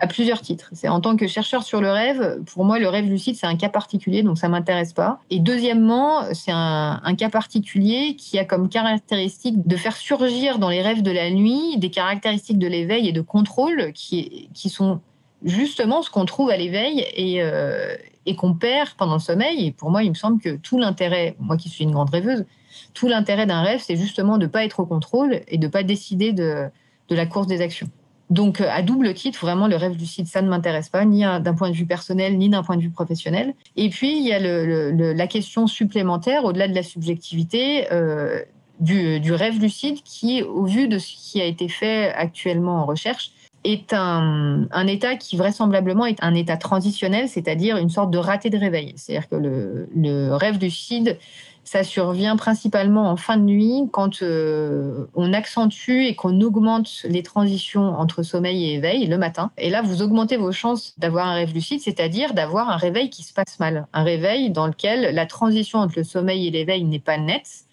à plusieurs titres. C'est en tant que chercheur sur le rêve, pour moi, le rêve lucide, c'est un cas particulier, donc ça m'intéresse pas. Et deuxièmement, c'est un, cas particulier qui a comme caractéristique de faire surgir dans les rêves de la nuit des caractéristiques de l'éveil et de contrôle qui, qui sont justement ce qu'on trouve à l'éveil et, euh, et qu'on perd pendant le sommeil. Et pour moi, il me semble que tout l'intérêt, moi qui suis une grande rêveuse, tout l'intérêt d'un rêve, c'est justement de ne pas être au contrôle et de ne pas décider de, la course des actions. Donc, euh, à double titre, vraiment, le rêve lucide, ça ne m'intéresse pas, ni d'un point de vue personnel, ni d'un point de vue professionnel. Et puis, il y a la question supplémentaire, au-delà de la subjectivité, euh, du, rêve lucide, qui, au vu de ce qui a été fait actuellement en recherche, est un, état qui vraisemblablement est un état transitionnel, c'est-à-dire une sorte de raté de réveil. C'est-à-dire que le, rêve lucide ça survient principalement en fin de nuit quand euh, on accentue et qu'on augmente les transitions entre sommeil et éveil le matin. Et là, vous augmentez vos chances d'avoir un rêve lucide, c'est-à-dire d'avoir un réveil qui se passe mal. Un réveil dans lequel la transition entre le sommeil et l'éveil n'est pas nette.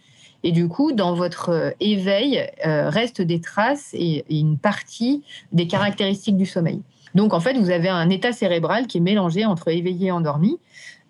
Et du coup, dans votre euh, éveil, euh, restent des traces et, une partie des caractéristiques du sommeil. Donc, en fait, vous avez un état cérébral qui est mélangé entre éveillé et endormi.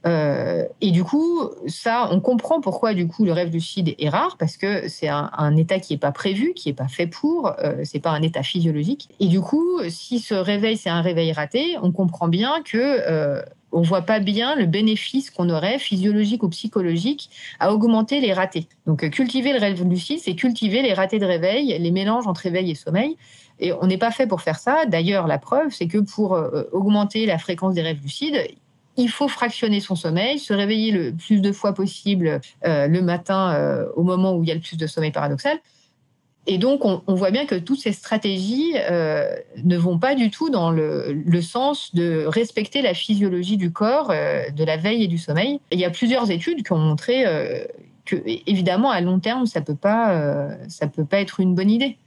Euh, et du coup, ça, on comprend pourquoi du coup le rêve lucide est rare parce que c'est un, état qui n'est pas prévu, qui n'est pas fait pour, euh, c'est pas un état physiologique. Et du coup, si ce réveil c'est un réveil raté, on comprend bien que euh, on voit pas bien le bénéfice qu'on aurait physiologique ou psychologique à augmenter les ratés. Donc cultiver le rêve lucide, c'est cultiver les ratés de réveil, les mélanges entre réveil et sommeil. Et on n'est pas fait pour faire ça. D'ailleurs, la preuve, c'est que pour euh, augmenter la fréquence des rêves lucides, il faut fractionner son sommeil, se réveiller le plus de fois possible euh, le matin euh, au moment où il y a le plus de sommeil paradoxal. Et donc, on, voit bien que toutes ces stratégies euh, ne vont pas du tout dans le, sens de respecter la physiologie du corps, de la veille et du sommeil. il y a plusieurs études qui ont montré que, évidemment, à long terme, ça peut pas, ça peut pas être une bonne idée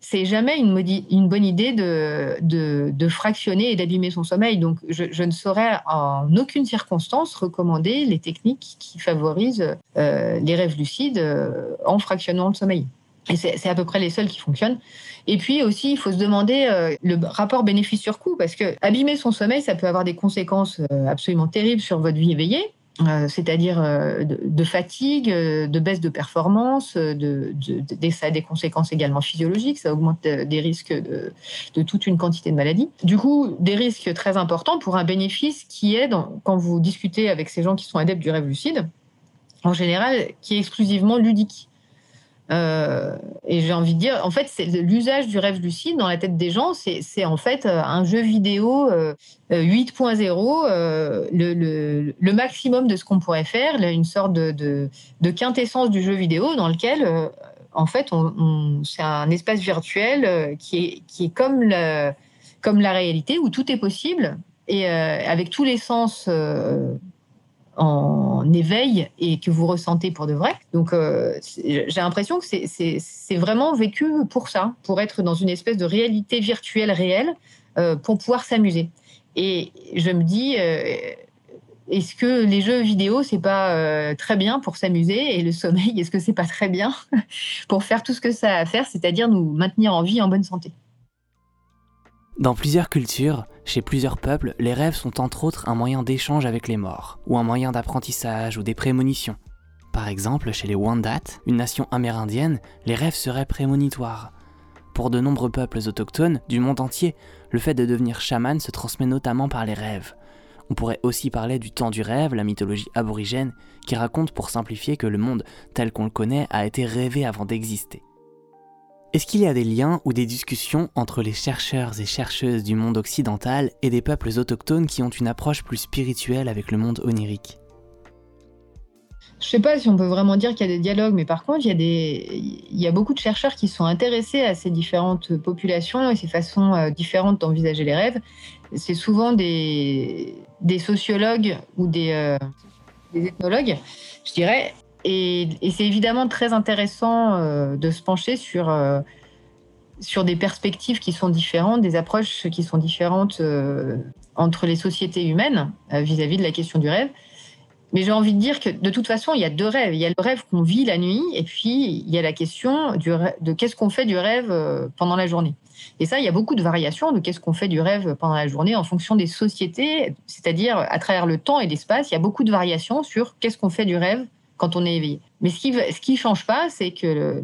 c'est jamais une, bonne idée de, fractionner et d'abîmer son sommeil. Donc, je, ne saurais en aucune circonstance recommander les techniques qui favorisent euh, les rêves lucides euh, en fractionnant le sommeil. Et c'est à peu près les seuls qui fonctionnent. Et puis aussi, il faut se demander euh, le rapport bénéfice sur coût, parce que abîmer son sommeil, ça peut avoir des conséquences absolument terribles sur votre vie éveillée. Euh, c'est-à-dire euh, de, fatigue, euh, de baisse de performance, de, ça a des conséquences également physiologiques, ça augmente des risques de, toute une quantité de maladies. Du coup, des risques très importants pour un bénéfice qui est, quand vous discutez avec ces gens qui sont adeptes du rêve lucide, en général, qui est exclusivement ludique. Euh, et j'ai envie de dire, en fait, c'est l'usage du rêve lucide dans la tête des gens, c'est en fait euh, un jeu vidéo 8.0, le, le, maximum de ce qu'on pourrait faire, une sorte de, quintessence du jeu vidéo dans lequel, en fait, c'est un espace virtuel qui est, qui est comme, le, comme la réalité où tout est possible et avec tous les sens en éveil et que vous ressentez pour de vrai. Donc, euh, j'ai l'impression que c'est vraiment vécu pour ça, pour être dans une espèce de réalité virtuelle réelle, euh, pour pouvoir s'amuser. Et je me dis, euh, est-ce que les jeux vidéo, c'est pas très bien pour s'amuser et le sommeil, est-ce que c'est pas très bien pour faire tout ce que ça a à faire, c'est-à-dire nous maintenir en vie, en bonne santé? Dans plusieurs cultures, chez plusieurs peuples, les rêves sont entre autres un moyen d'échange avec les morts, ou un moyen d'apprentissage ou des prémonitions. Par exemple, chez les Wendat, une nation amérindienne, les rêves seraient prémonitoires. Pour de nombreux peuples autochtones du monde entier, le fait de devenir chaman se transmet notamment par les rêves. On pourrait aussi parler du temps du rêve, la mythologie aborigène, qui raconte pour simplifier que le monde tel qu'on le connaît a été rêvé avant d'exister. Est-ce qu'il y a des liens ou des discussions entre les chercheurs et chercheuses du monde occidental et des peuples autochtones qui ont une approche plus spirituelle avec le monde onirique? Je ne sais pas si on peut vraiment dire qu'il y a des dialogues, mais par contre, il y, a beaucoup de chercheurs qui sont intéressés à ces différentes populations et ces façons euh, différentes d'envisager les rêves. C'est souvent des, des, sociologues ou des, euh, des ethnologues, je dirais, et, c'est évidemment très intéressant euh, de se pencher sur, euh, sur des perspectives qui sont différentes, des approches qui sont différentes euh, entre les sociétés humaines vis-à-vis de la question du rêve. Mais j'ai envie de dire que de toute façon, il y a deux rêves. Il y a le rêve qu'on vit la nuit, et puis il y a la question de qu'est-ce qu'on fait du rêve pendant la journée. Et ça, il y a beaucoup de variations de qu'est-ce qu'on fait du rêve pendant la journée en fonction des sociétés, c'est-à-dire à travers le temps et l'espace, il y a beaucoup de variations sur qu'est-ce qu'on fait du rêve quand on est éveillé. Mais ce qui qui change pas, c'est que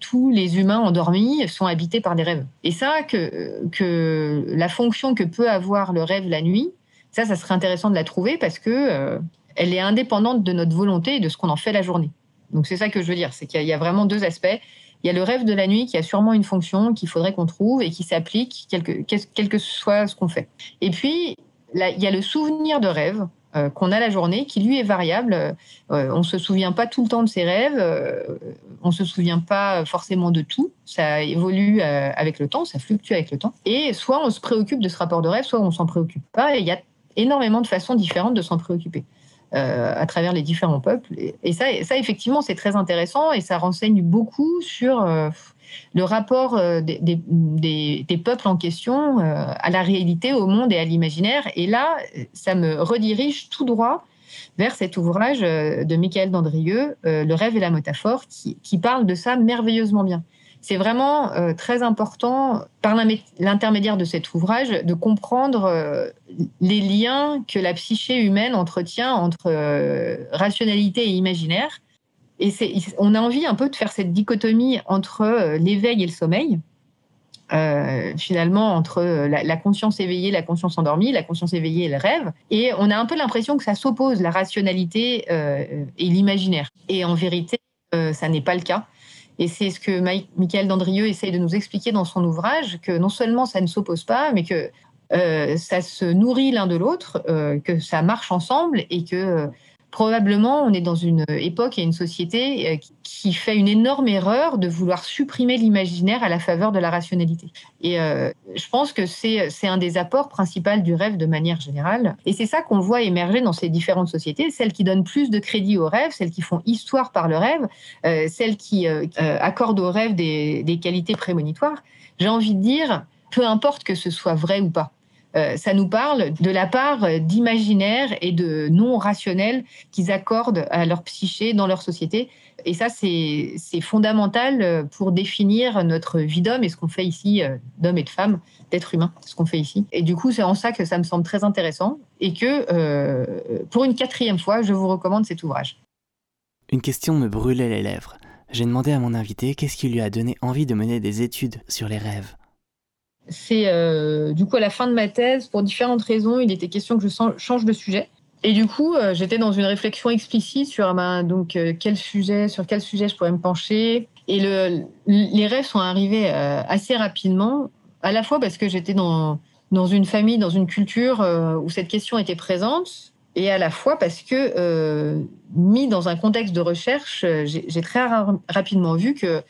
tous les humains endormis sont habités par des rêves. Et ça, que, la fonction que peut avoir le rêve la nuit, ça, ça serait intéressant de la trouver parce que euh, elle est indépendante de notre volonté et de ce qu'on en fait la journée. Donc c'est ça que je veux dire, c'est qu'il y, a vraiment deux aspects. Il y a le rêve de la nuit qui a sûrement une fonction qu'il faudrait qu'on trouve et qui s'applique quel que, quel que soit ce qu'on fait. Et puis, il y a le souvenir de rêve euh, qu'on a la journée, qui lui est variable. Euh, on ne se souvient pas tout le temps de ses rêves, euh, on ne se souvient pas forcément de tout. Ça évolue avec le temps, ça fluctue avec le temps. Et soit on se préoccupe de ce rapport de rêve, soit on s'en préoccupe pas. Et il y a énormément de façons différentes de s'en préoccuper. à travers les différents peuples. Et, ça, ça, effectivement, c'est très intéressant et ça renseigne beaucoup sur le rapport euh, des, peuples en question euh, à la réalité, au monde et à l'imaginaire. Et là, ça me redirige tout droit vers cet ouvrage euh, de Michael Dandrieux, Le rêve et la métaphore, qui, parle de ça merveilleusement bien. C'est vraiment très important, par l'intermédiaire de cet ouvrage, de comprendre les liens que la psyché humaine entretient entre rationalité et imaginaire et on a envie un peu de faire cette dichotomie entre euh, l'éveil et le sommeil, euh, finalement entre euh, la, conscience éveillée, la conscience endormie, la conscience éveillée et le rêve. Et on a un peu l'impression que ça s'oppose, la rationalité et l'imaginaire. Et en vérité, ça n'est pas le cas. Et c'est ce que Michael Dandrieux essaye de nous expliquer dans son ouvrage, que non seulement ça ne s'oppose pas, mais que ça se nourrit l'un de l'autre, que ça marche ensemble et que probablement on est dans une époque et une société euh, qui fait une énorme erreur de vouloir supprimer l'imaginaire à la faveur de la rationalité. Et euh, je pense que c'est un des apports principaux du rêve de manière générale. Et c'est ça qu'on voit émerger dans ces différentes sociétés, celles qui donnent plus de crédit au rêve, celles qui font histoire par le rêve, euh, celles qui accordent au rêve des qualités prémonitoires. J'ai envie de dire, peu importe que ce soit vrai ou pas. Euh, ça nous parle de la part d'imaginaire et de non rationnel qu'ils accordent à leur psyché dans leur société. Et ça, c'est fondamental pour définir notre vie d'homme et ce qu'on fait ici, euh, d'homme et de femme, d'être humain, ce qu'on fait ici. Et du coup, c'est en ça que ça me semble très intéressant et que, euh, pour une quatrième fois, je vous recommande cet ouvrage. Une question me brûlait les lèvres. J'ai demandé à mon invité qu'est-ce qui lui a donné envie de mener des études sur les rêves c'est euh, du coup à la fin de ma thèse, pour différentes raisons, il était question que je change de sujet. Et du coup, euh, j'étais dans une réflexion explicite sur ben, donc, euh, quel sujet, sur quel sujet je pourrais me pencher. Et le, les rêves sont arrivés assez rapidement, à la fois parce que j'étais dans, dans une famille, dans une culture où cette question était présente, et à la fois parce que, mis dans un contexte de recherche, j'ai très rapidement vu que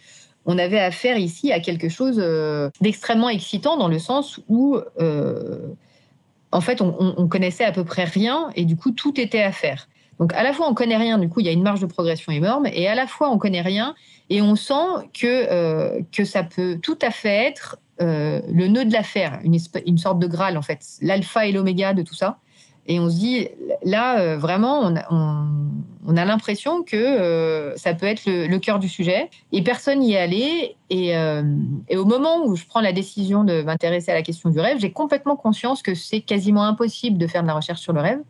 on avait affaire ici à quelque chose d'extrêmement excitant dans le sens où, en fait, on, on, connaissait à peu près rien et du coup, tout était à faire. Donc, à la fois, on connaît rien, du coup, il y a une marge de progression énorme, et à la fois, on connaît rien et on sent que, euh, que ça peut tout à fait être euh, le nœud de l'affaire, une, une, sorte de Graal, en fait, l'alpha et l'oméga de tout ça. Et on se dit, là, euh, vraiment, on, a l'impression que ça peut être le, cœur du sujet. Et personne n'y est allé. Et, et, au moment où je prends la décision de m'intéresser à la question du rêve, j'ai complètement conscience que c'est quasiment impossible de faire de la recherche sur le rêve.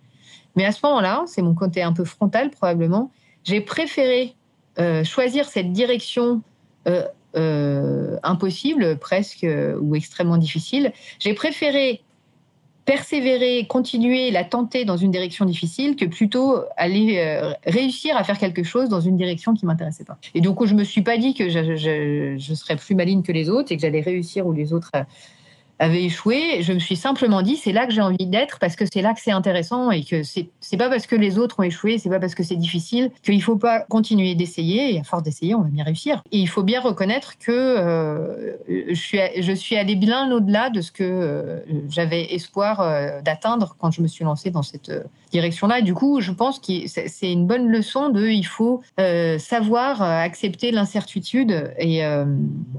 Mais à ce moment-là, c'est mon côté un peu frontal probablement, j'ai préféré euh, choisir cette direction euh, euh, impossible, presque, ou extrêmement difficile. J'ai préféré persévérer, continuer, la tenter dans une direction difficile que plutôt aller réussir à faire quelque chose dans une direction qui m'intéressait pas. Et donc, je me suis pas dit que je, serais plus maligne que les autres et que j'allais réussir où les autres avait échoué, je me suis simplement dit c'est là que j'ai envie d'être parce que c'est là que c'est intéressant et que c'est pas parce que les autres ont échoué, c'est pas parce que c'est difficile qu'il faut pas continuer d'essayer et à force d'essayer on va bien réussir. Et il faut bien reconnaître que euh, je suis suis allée bien au-delà de ce que euh, j'avais espoir euh, d'atteindre quand je me suis lancée dans cette direction-là. Du coup, je pense que c'est une bonne leçon de il faut savoir accepter l'incertitude et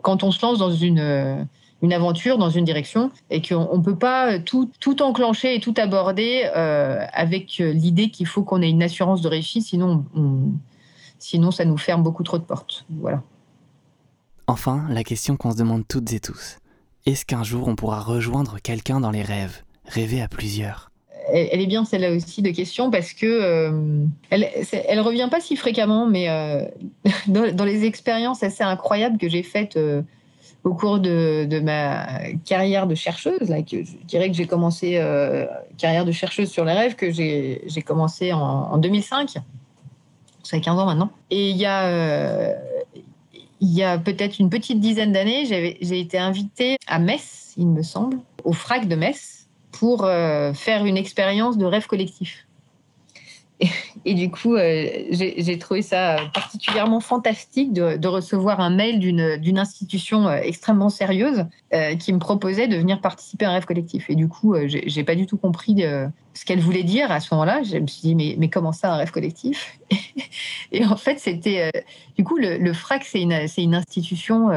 quand on se lance dans une une aventure dans une direction et qu'on ne peut pas tout, tout enclencher et tout aborder euh, avec l'idée qu'il faut qu'on ait une assurance de réussite, sinon, sinon ça nous ferme beaucoup trop de portes. Voilà. Enfin, la question qu'on se demande toutes et tous. Est-ce qu'un jour on pourra rejoindre quelqu'un dans les rêves, rêver à plusieurs? Elle, est bien celle-là aussi de question parce que euh, elle, elle revient pas si fréquemment, mais euh, dans, les expériences assez incroyables que j'ai faites au cours de, ma carrière de chercheuse, là, je dirais que j'ai commencé euh, carrière de chercheuse sur les rêves, que j'ai commencé en, 2005. Ça fait 15 ans maintenant. Et il y a, euh, il y a peut-être une petite dizaine d'années, j'ai été invitée à Metz, il me semble, au FRAC de Metz, pour euh, faire une expérience de rêve collectif. Et, du coup, euh, j'ai trouvé ça particulièrement fantastique de, recevoir un mail d'une institution euh, extrêmement sérieuse euh, qui me proposait de venir participer à un rêve collectif. Et du coup, j'ai pas du tout compris ce qu'elle voulait dire à ce moment-là. Je me suis dit, mais, mais comment ça, un rêve collectif Et en fait, c'était. du coup, le, FRAC, c'est une, une, institution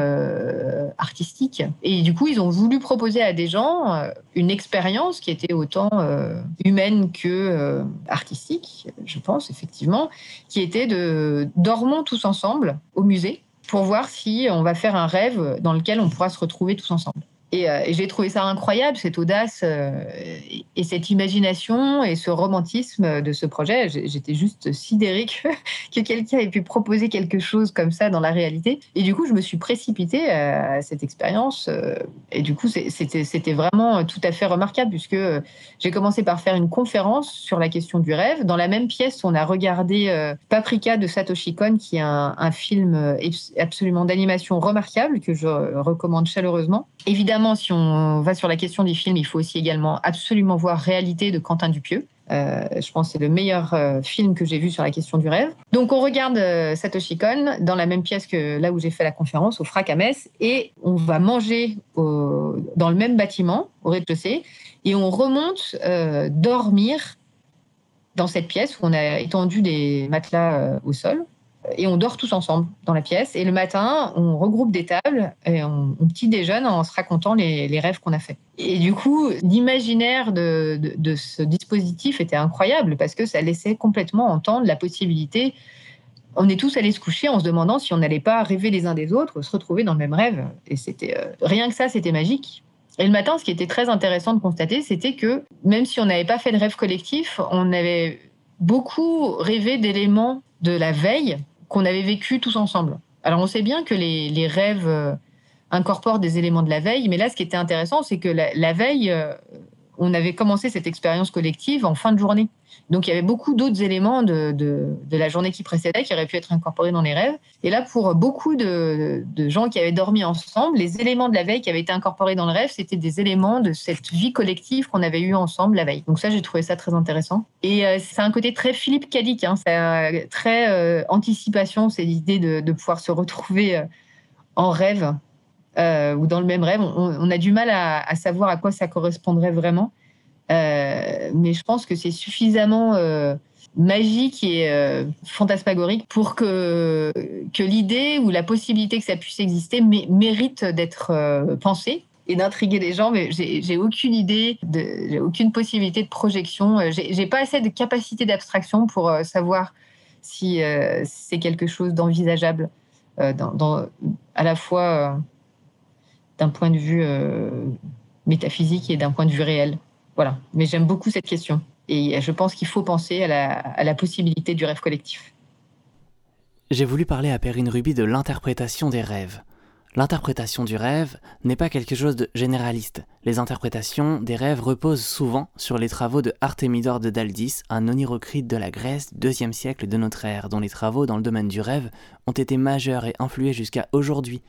artistique. Et du coup, ils ont voulu proposer à des gens une expérience qui était autant humaine que artistique, je pense effectivement, qui était de dormons tous ensemble au musée pour voir si on va faire un rêve dans lequel on pourra se retrouver tous ensemble. Euh, et, j'ai trouvé ça incroyable, cette audace euh, et, cette imagination et ce romantisme de ce projet. J'étais juste sidérée que, quelqu'un ait pu proposer quelque chose comme ça dans la réalité. Et du coup, je me suis précipitée à cette expérience. Euh, et du coup, c'était vraiment tout à fait remarquable puisque j'ai commencé par faire une conférence sur la question du rêve. Dans la même pièce, on a regardé Paprika de Satoshi Kon, qui est un, un film absolument d'animation remarquable que je recommande chaleureusement. Évidemment, si on va sur la question des films, il faut aussi également absolument voir Réalité de Quentin Dupieux. Euh, je pense que c'est le meilleur euh, film que j'ai vu sur la question du rêve. Donc on regarde euh, Satoshi Kon dans la même pièce que là où j'ai fait la conférence, au FRAC à Metz, et on va manger dans le même bâtiment, au rez-de-chaussée, et on remonte dormir dans cette pièce où on a étendu des matelas au sol et on dort tous ensemble dans la pièce. Et le matin, on regroupe des tables et on, petit déjeune en se racontant les, rêves qu'on a faits. Et du coup, l'imaginaire de, ce dispositif était incroyable parce que ça laissait complètement entendre la possibilité. On est tous allés se coucher en se demandant si on n'allait pas rêver les uns des autres, se retrouver dans le même rêve. Et c'était euh, rien que ça, c'était magique. Et le matin, ce qui était très intéressant de constater, c'était que même si on n'avait pas fait de rêve collectif, on avait beaucoup rêvé d'éléments de la veille qu'on avait vécu tous ensemble. Alors on sait bien que les, rêves euh, incorporent des éléments de la veille, mais là ce qui était intéressant, c'est que la, veille, euh, on avait commencé cette expérience collective en fin de journée. Donc il y avait beaucoup d'autres éléments de, de, la journée qui précédait qui auraient pu être incorporés dans les rêves. Et là, pour beaucoup de, de, gens qui avaient dormi ensemble, les éléments de la veille qui avaient été incorporés dans le rêve, c'était des éléments de cette vie collective qu'on avait eue ensemble la veille. Donc ça, j'ai trouvé ça très intéressant. Et euh, c'est un côté très Philippe Cadic, hein, c'est très euh, anticipation, c'est l'idée de, pouvoir se retrouver euh, en rêve ou dans le même rêve. On, a du mal à, savoir à quoi ça correspondrait vraiment. Euh, mais je pense que c'est suffisamment euh, magique et euh, fantasmagorique pour que, que l'idée ou la possibilité que ça puisse exister mérite d'être pensée et d'intriguer les gens, mais j'ai aucune idée, j'ai aucune possibilité de projection. J'ai pas assez de capacité d'abstraction pour savoir si c'est quelque chose d'envisageable, à la fois point de vue métaphysique et d'un point de vue réel. Voilà. Mais j'aime beaucoup cette question. Et je pense qu'il faut penser à la, possibilité du rêve collectif. J'ai voulu parler à Perrine Ruby de l'interprétation des rêves. L'interprétation du rêve n'est pas quelque chose de généraliste. Les interprétations des rêves reposent souvent sur les travaux de Artémidore de Daldis, un onirocrite de la Grèce, deuxième siècle de notre ère, dont les travaux dans le domaine du rêve ont été majeurs et influés jusqu'à aujourd'hui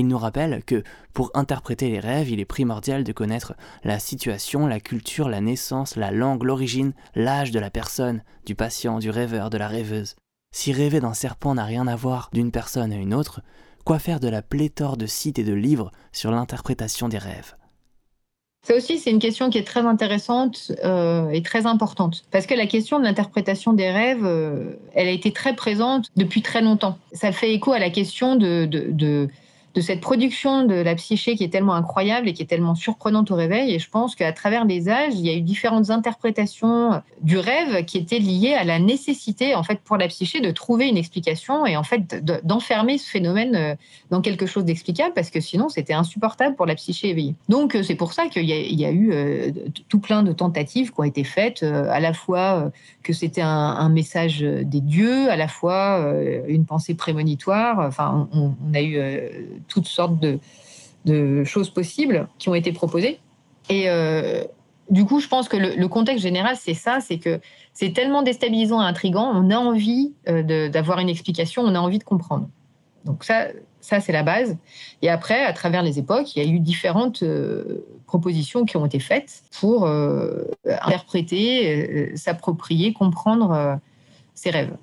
il nous rappelle que, pour interpréter les rêves, il est primordial de connaître la situation, la culture, la naissance, la langue, l'origine, l'âge de la personne, du patient, du rêveur, de la rêveuse. Si rêver d'un serpent n'a rien à voir d'une personne à une autre, quoi faire de la pléthore de sites et de livres sur l'interprétation des rêves? Ça aussi, c'est une question qui est très intéressante euh, et très importante. Parce que la question de l'interprétation des rêves, euh, elle a été très présente depuis très longtemps. Ça fait écho à la question de, cette production de la psyché qui est tellement incroyable et qui est tellement surprenante au réveil. Et je pense qu'à travers les âges, il y a eu différentes interprétations du rêve qui étaient liées à la nécessité, en fait, pour la psyché de trouver une explication et en fait d'enfermer ce phénomène euh, dans quelque chose d'explicable parce que sinon c'était insupportable pour la psyché éveillée. Donc euh, c'est pour ça qu'il y, a eu euh, tout plein de tentatives qui ont été faites, à la fois que c'était un, message des dieux, à la fois une pensée prémonitoire. Enfin, on a eu toutes sortes de, choses possibles qui ont été proposées. Et euh, du coup, je pense que le, contexte général, c'est ça, c'est que c'est tellement déstabilisant et intrigant, on a envie euh, d'avoir une explication, on a envie de comprendre. Donc ça, ça c'est la base. Et après, à travers les époques, il y a eu différentes euh, propositions qui ont été faites pour interpréter, s'approprier, comprendre ces rêves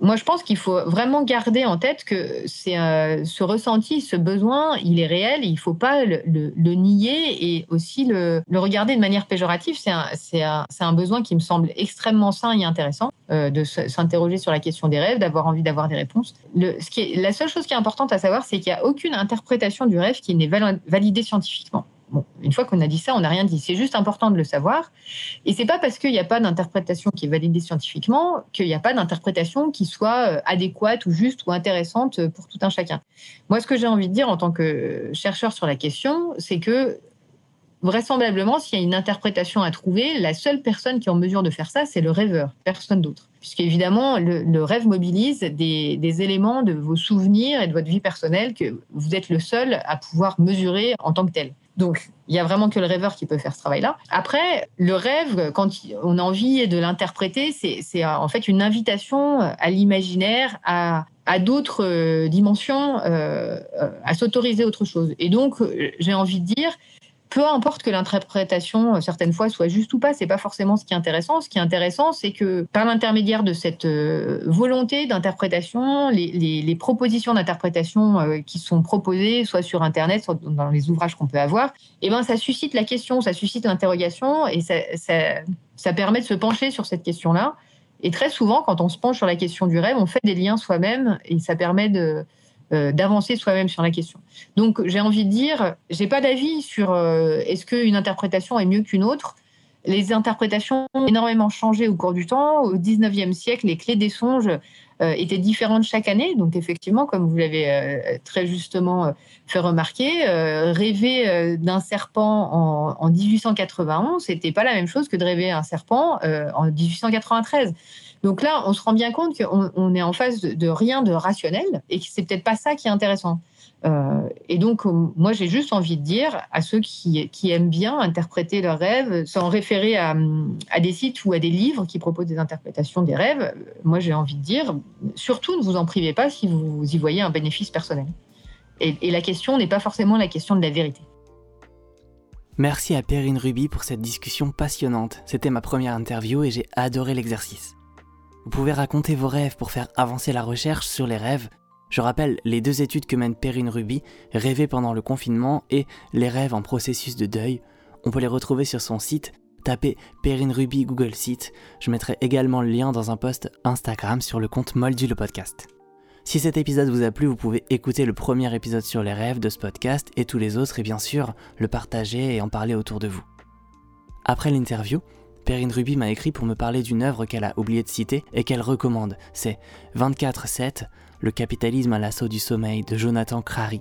moi, je pense qu'il faut vraiment garder en tête que c'est ce ressenti, ce besoin, il est réel. il ne faut pas le, nier et aussi le, regarder de manière péjorative. C'est un, besoin qui me semble extrêmement sain et intéressant euh, de s'interroger sur la question des rêves, d'avoir envie d'avoir des réponses. La seule chose qui est importante à savoir, c'est qu'il n'y a aucune interprétation du rêve qui n'est validée scientifiquement. Bon, une fois qu'on a dit ça, on n'a rien dit. C'est juste important de le savoir. Et c'est pas parce qu'il n'y a pas d'interprétation qui est validée scientifiquement qu'il n'y a pas d'interprétation qui soit euh, adéquate ou juste ou intéressante pour tout un chacun. Moi, ce que j'ai envie de dire en tant que chercheur sur la question, c'est que vraisemblablement, s'il y a une interprétation à trouver, la seule personne qui est en mesure de faire ça, c'est le rêveur, personne d'autre. Puisqu'évidemment, le, le rêve mobilise des, des, éléments de vos souvenirs et de votre vie personnelle que vous êtes le seul à pouvoir mesurer en tant que tel. Donc, il y a vraiment que le rêveur qui peut faire ce travail-là. Après, le rêve, quand on a envie de l'interpréter, c'est en fait une invitation à l'imaginaire, à, d'autres euh, dimensions, euh, à s'autoriser autre chose. Et donc, j'ai envie de dire, peu importe que l'interprétation, euh, certaines fois, soit juste ou pas, c'est pas forcément ce qui est intéressant. Ce qui est intéressant, c'est que par l'intermédiaire de cette euh, volonté d'interprétation, les, propositions d'interprétation euh, qui sont proposées, soit sur Internet, soit dans les ouvrages qu'on peut avoir, eh ben, ça suscite la question, ça suscite l'interrogation et ça, ça permet de se pencher sur cette question-là. Et très souvent, quand on se penche sur la question du rêve, on fait des liens soi-même et ça permet de, euh, d'avancer soi-même sur la question. Donc j'ai envie de dire, j'ai pas d'avis sur euh, est-ce qu'une interprétation est mieux qu'une autre. Les interprétations ont énormément changé au cours du temps. Au 19e siècle, les clés des songes euh, étaient différentes chaque année. Donc effectivement, comme vous l'avez très justement fait remarquer, rêver d'un serpent en, en 1891, c'était pas la même chose que de rêver un serpent en 1893. Donc là, on se rend bien compte qu'on est en face de, rien de rationnel et que c'est peut-être pas ça qui est intéressant. Euh, et donc, euh, moi, j'ai juste envie de dire à ceux qui, aiment bien interpréter leurs rêves, sans référer à, des sites ou à des livres qui proposent des interprétations des rêves, moi, j'ai envie de dire, surtout ne vous en privez pas si vous y voyez un bénéfice personnel. Et, la question n'est pas forcément la question de la vérité. Merci à Perrine Ruby pour cette discussion passionnante. C'était ma première interview et j'ai adoré l'exercice. Vous pouvez raconter vos rêves pour faire avancer la recherche sur les rêves je rappelle les deux études que mène Perrine Ruby, Rêver pendant le confinement et Les rêves en processus de deuil. On peut les retrouver sur son site. Tapez Perrine Ruby Google Site. Je mettrai également le lien dans un post Instagram sur le compte Moldu le podcast. Si cet épisode vous a plu, vous pouvez écouter le premier épisode sur les rêves de ce podcast et tous les autres et bien sûr le partager et en parler autour de vous. Après l'interview, Perrine Ruby m'a écrit pour me parler d'une œuvre qu'elle a oublié de citer et qu'elle recommande. C'est 24-7, Le capitalisme à l'assaut du sommeil de Jonathan Crary.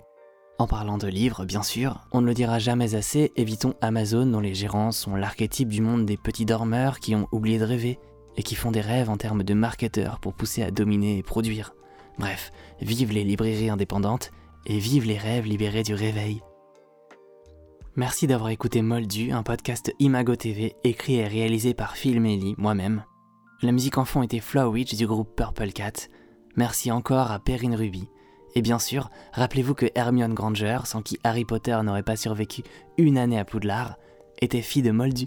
En parlant de livres, bien sûr, on ne le dira jamais assez, évitons Amazon dont les gérants sont l'archétype du monde des petits dormeurs qui ont oublié de rêver et qui font des rêves en termes de marketeurs pour pousser à dominer et produire. Bref, vive les librairies indépendantes et vive les rêves libérés du réveil. Merci d'avoir écouté Moldu, un podcast Imago TV écrit et réalisé par Phil Melly, moi-même. La musique en fond était Flowwitch du groupe Purple Cat. Merci encore à Perrine Ruby. Et bien sûr, rappelez-vous que Hermione Granger, sans qui Harry Potter n'aurait pas survécu une année à Poudlard, était fille de Moldu.